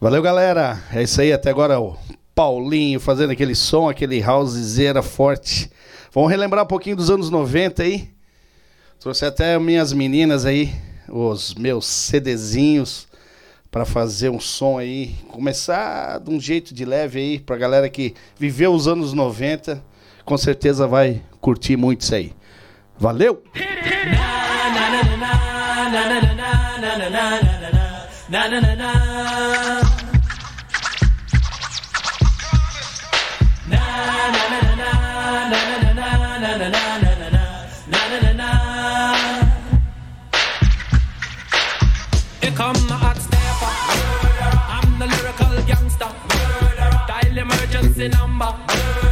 Valeu, galera. É isso aí. Até agora o Paulinho fazendo aquele som, aquele housezera forte. Vamos relembrar um pouquinho dos anos 90 aí. Trouxe até minhas meninas aí, os meus CDzinhos, para fazer um som aí. Começar de um jeito de leve aí, pra galera que viveu os anos 90. Com certeza vai curtir muito isso aí. Valeu! na na na na na na na na na na na na na just a number.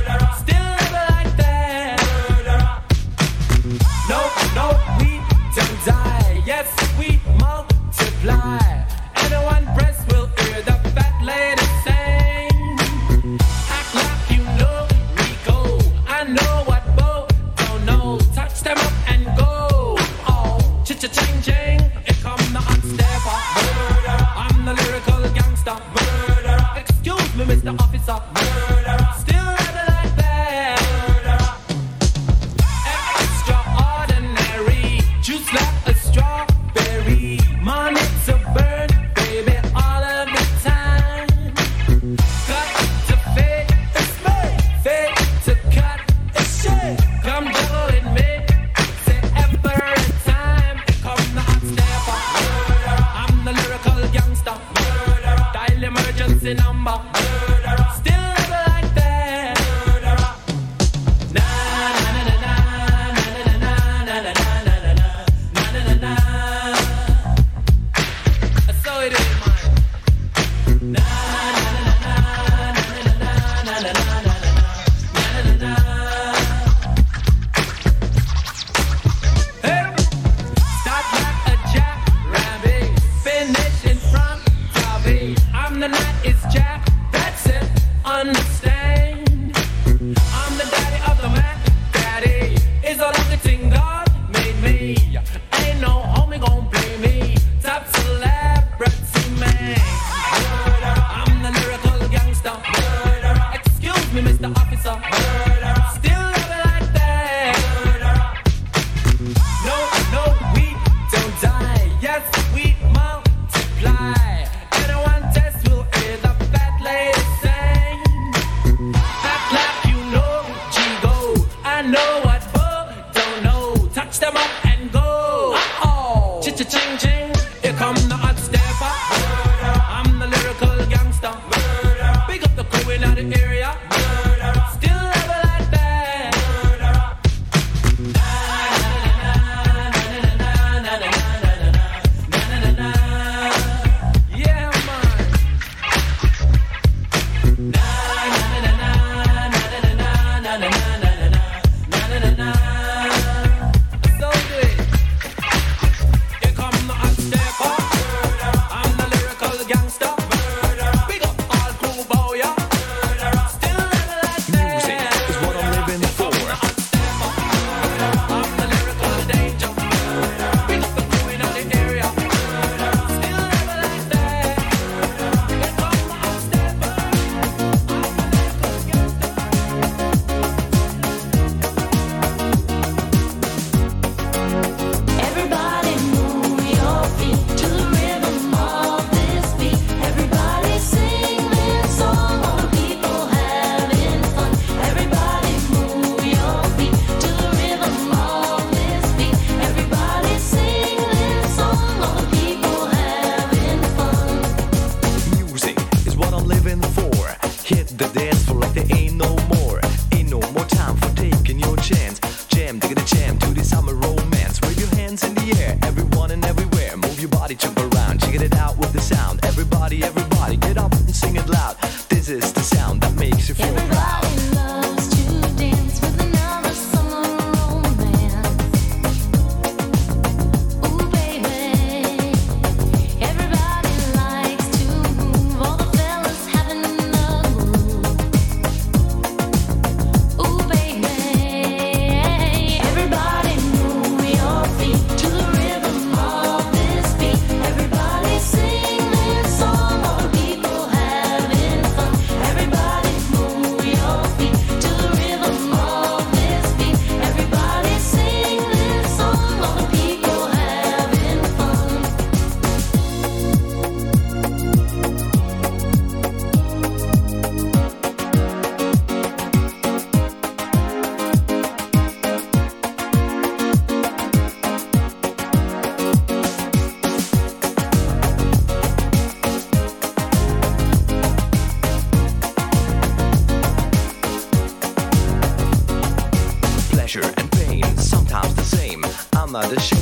Mr. Officer. Here come the Another Show.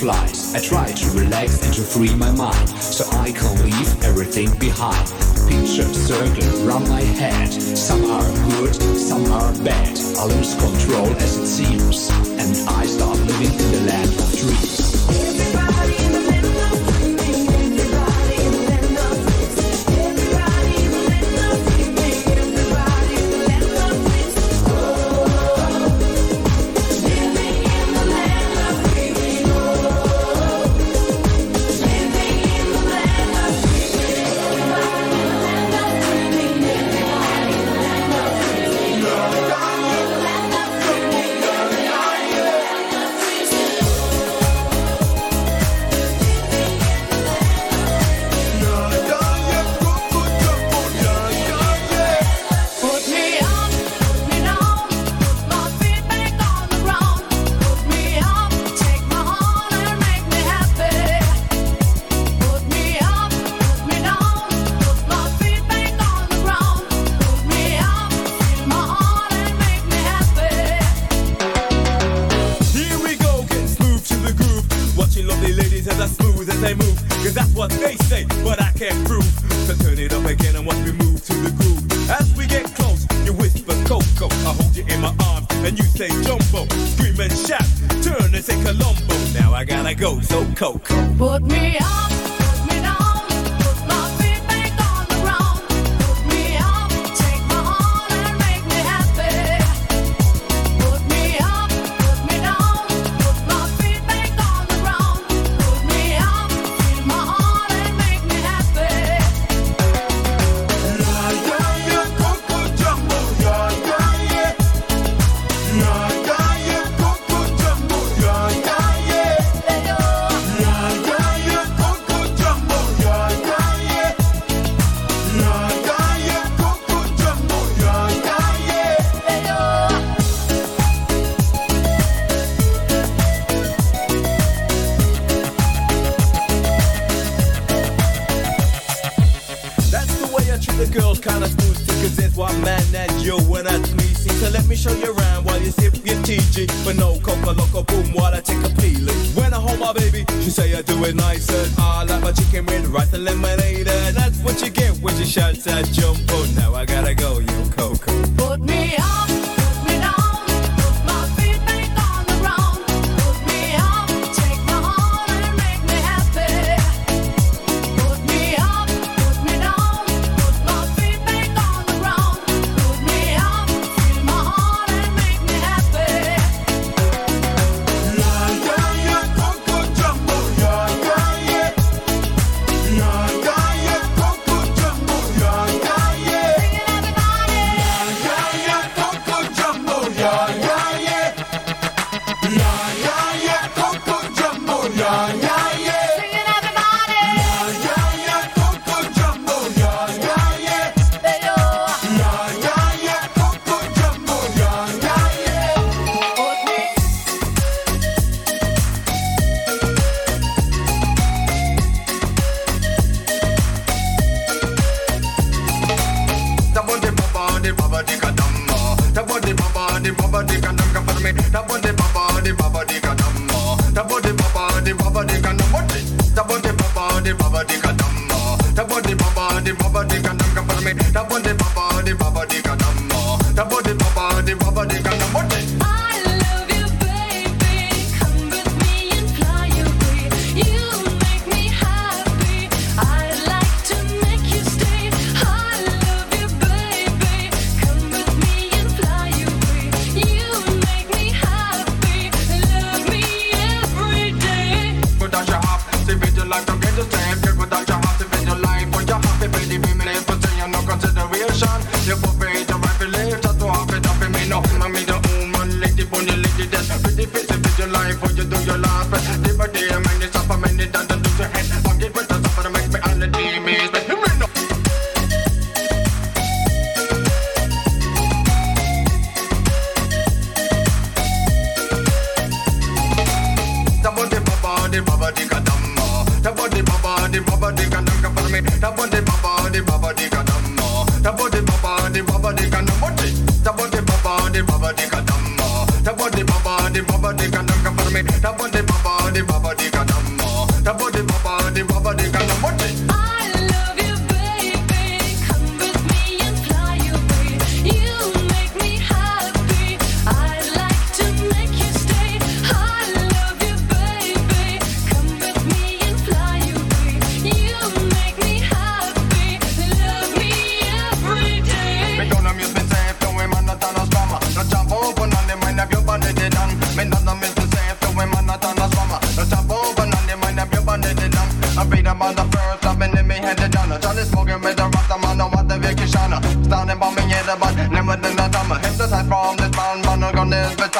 I try to relax and to free my mind, so I can leave everything behind. Pictures circle around my head. Some are good, some are bad. I lose control as it seems, and I start living in the land of dreams.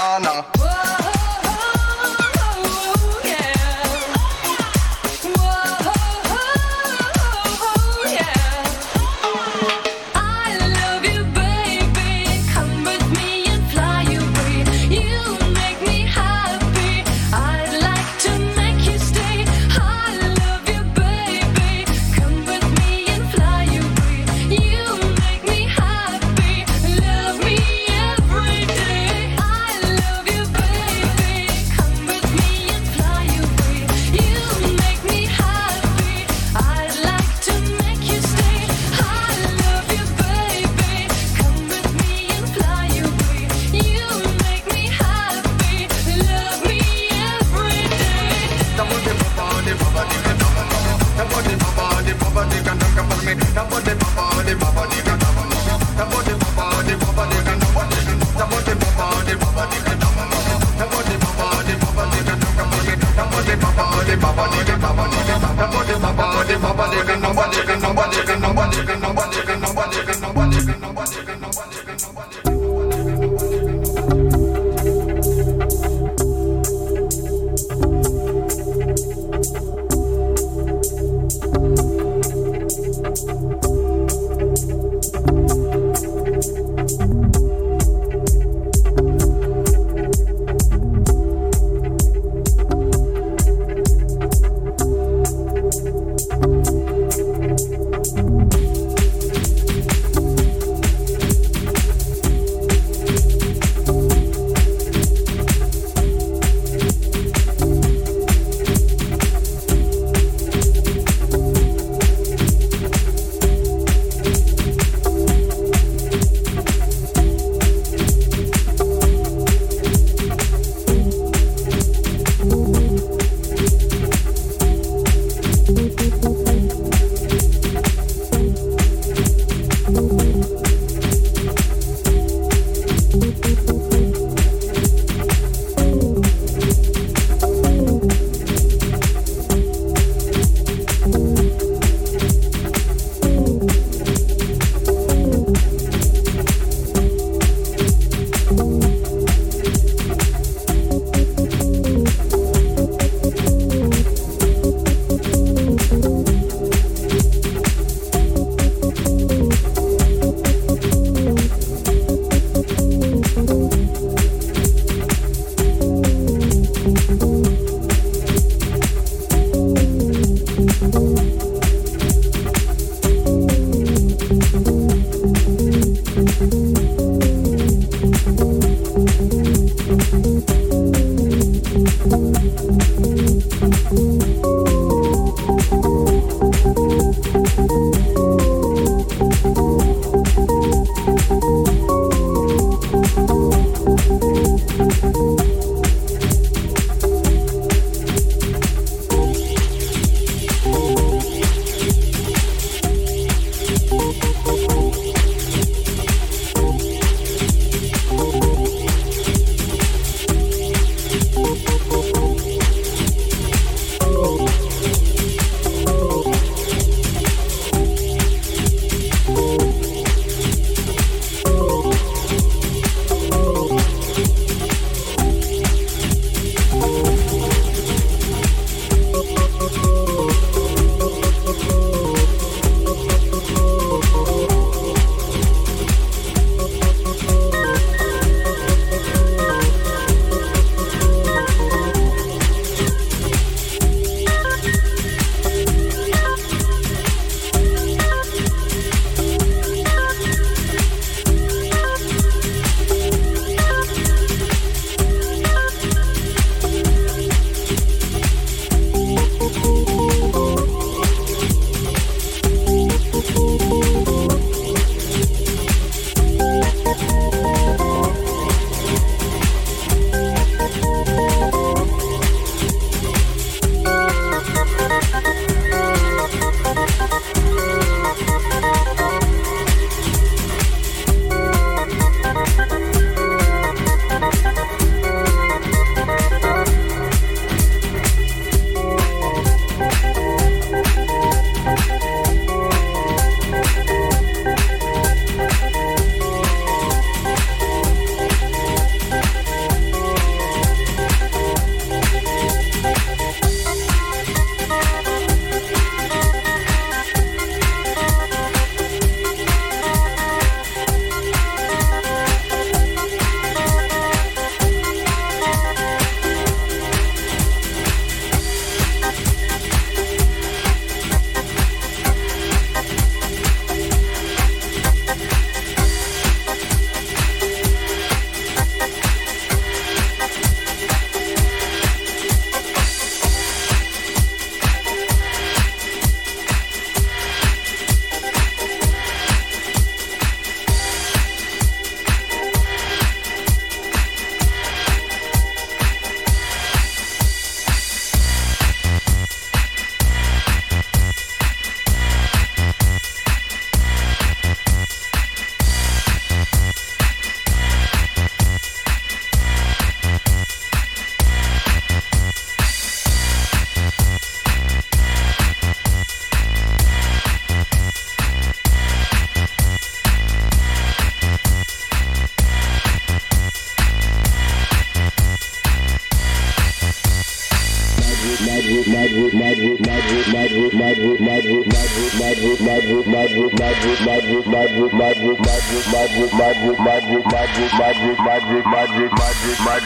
Done. Whoa,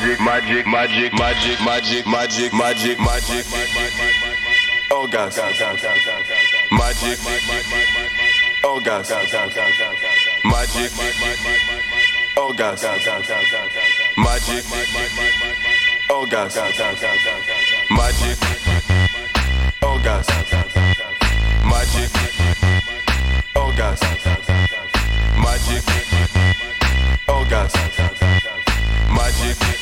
magic, magic, magic, magic, magic, magic, magic, magic. Oh God, magic, oh God, magic, oh God, magic, oh God, magic, oh God, magic, oh God, magic, oh God, magic.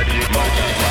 Yeah.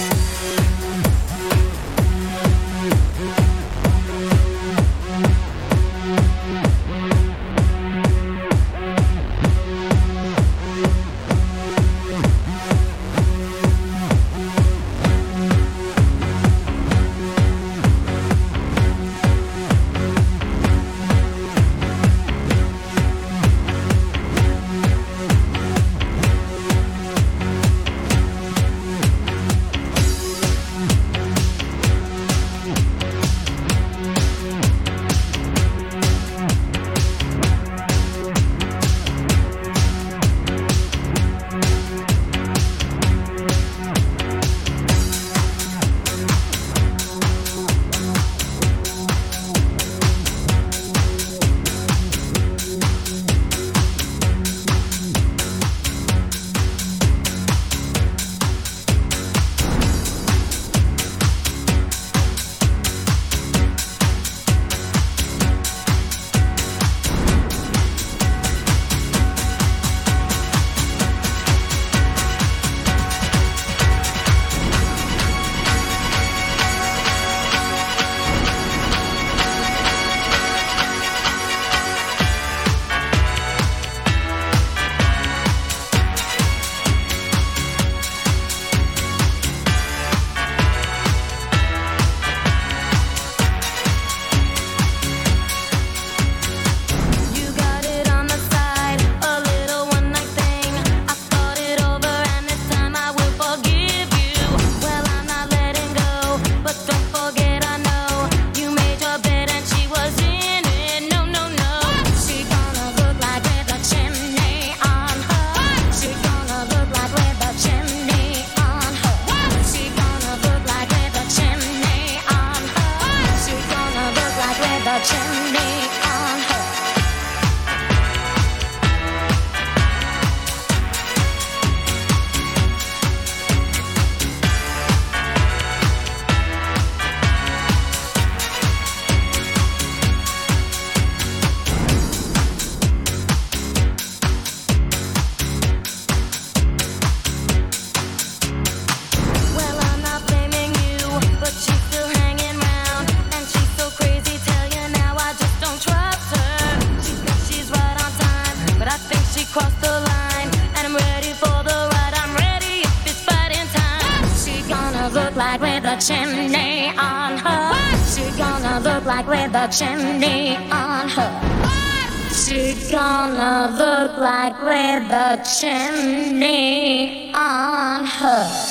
look like with a chimney on her.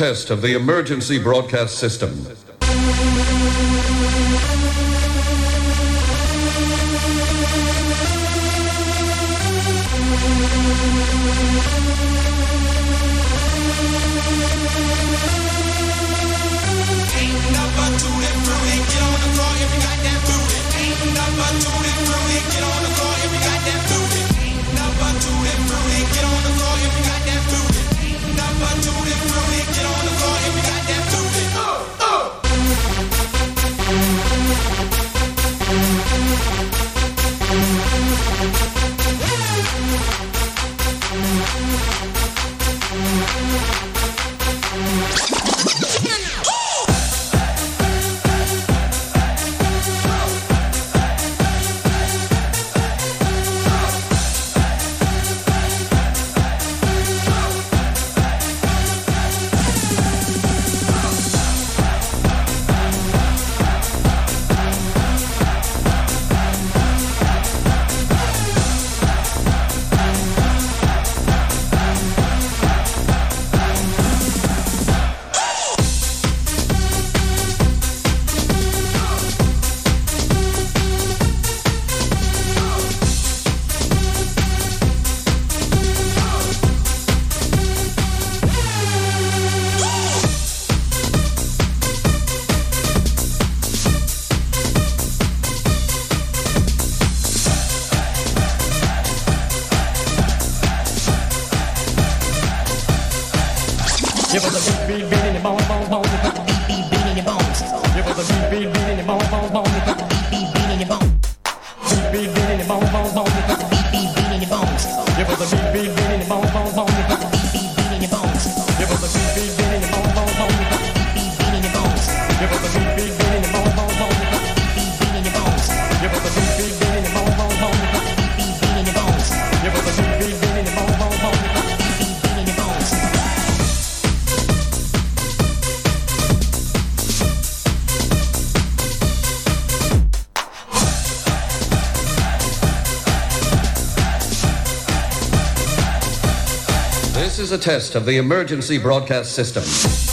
test of the emergency broadcast system. test of the emergency broadcast system.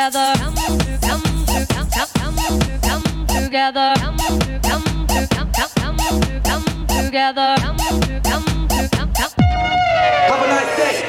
together. Come together. come together. come together. Come together. Have a nice day.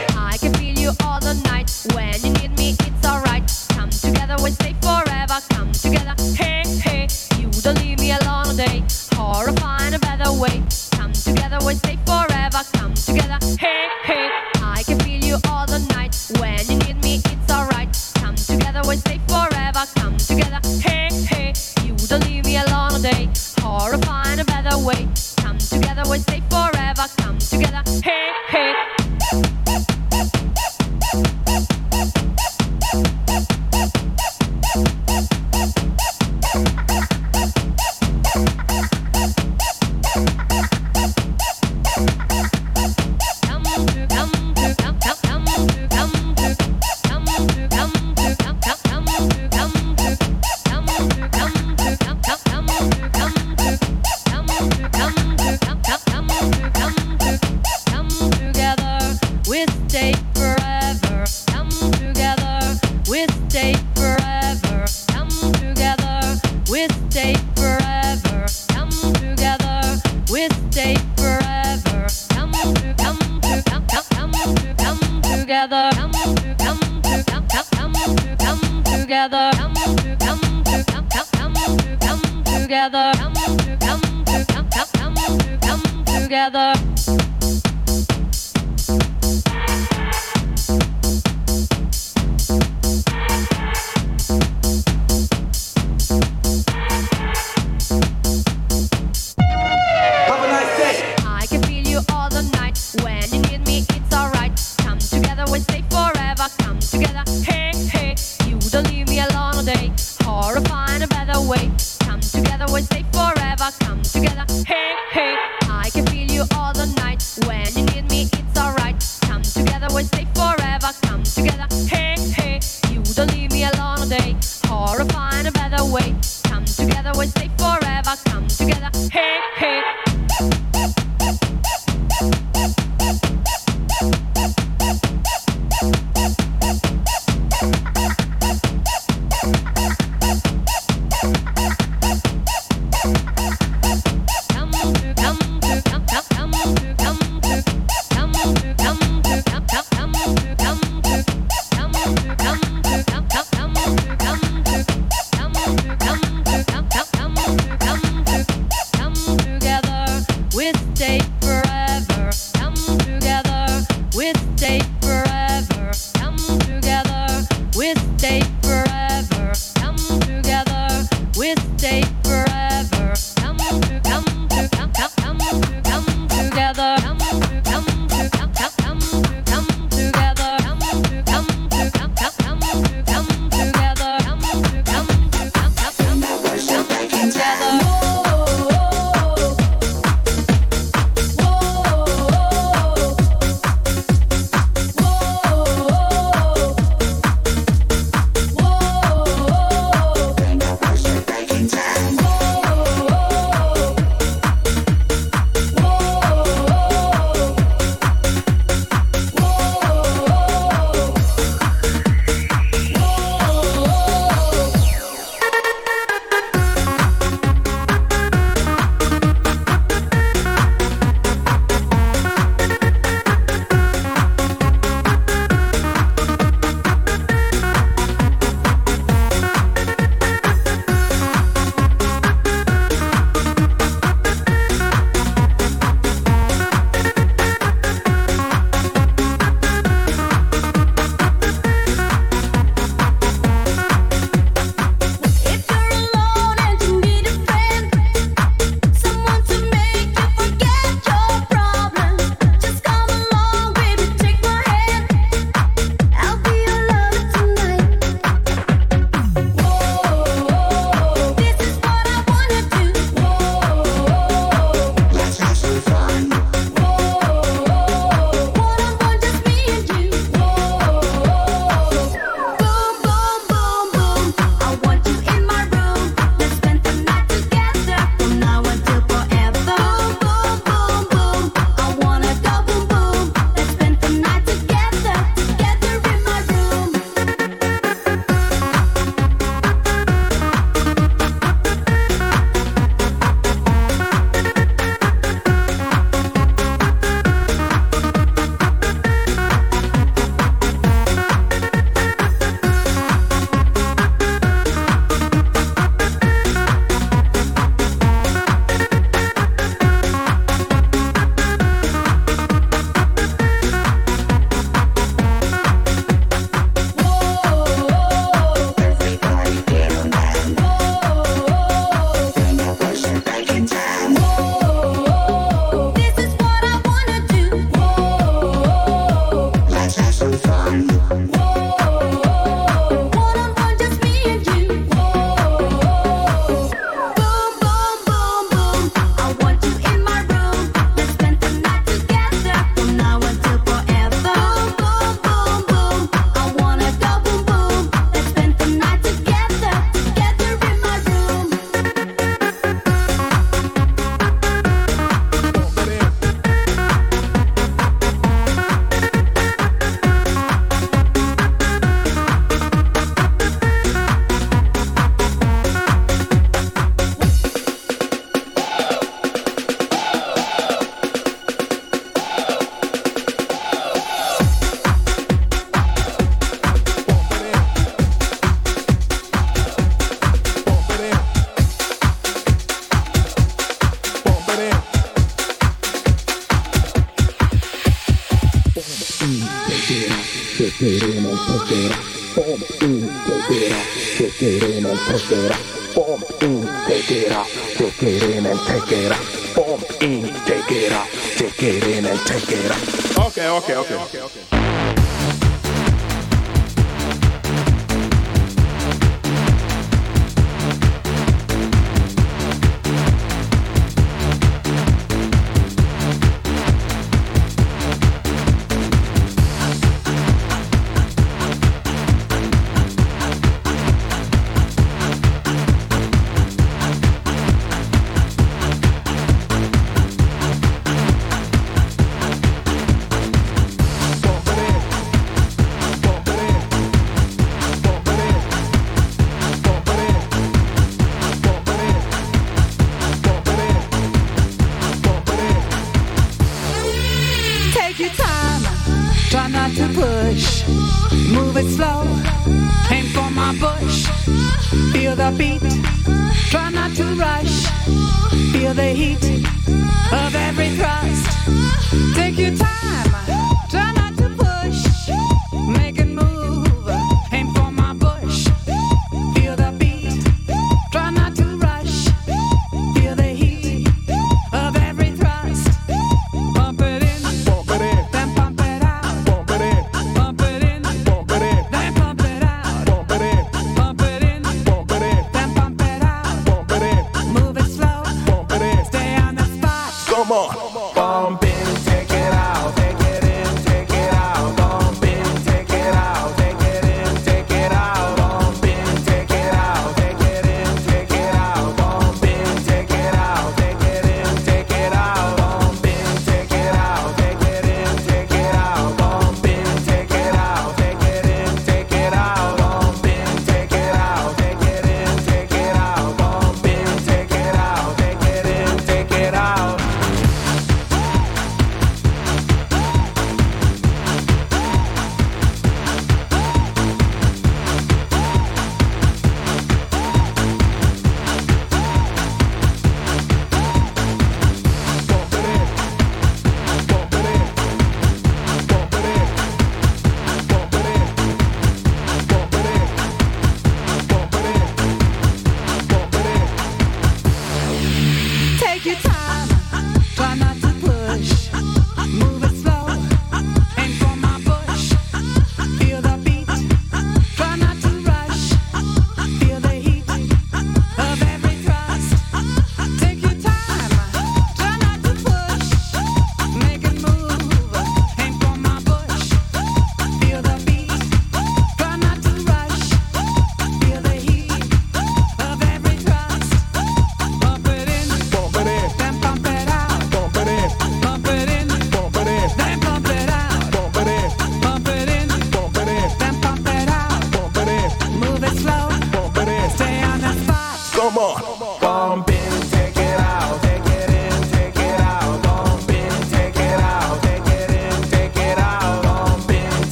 Okay, okay, okay.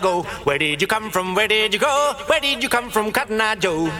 Ago. Where did you come from? Where did you go? Where did you come from, Cotton Eye Joe?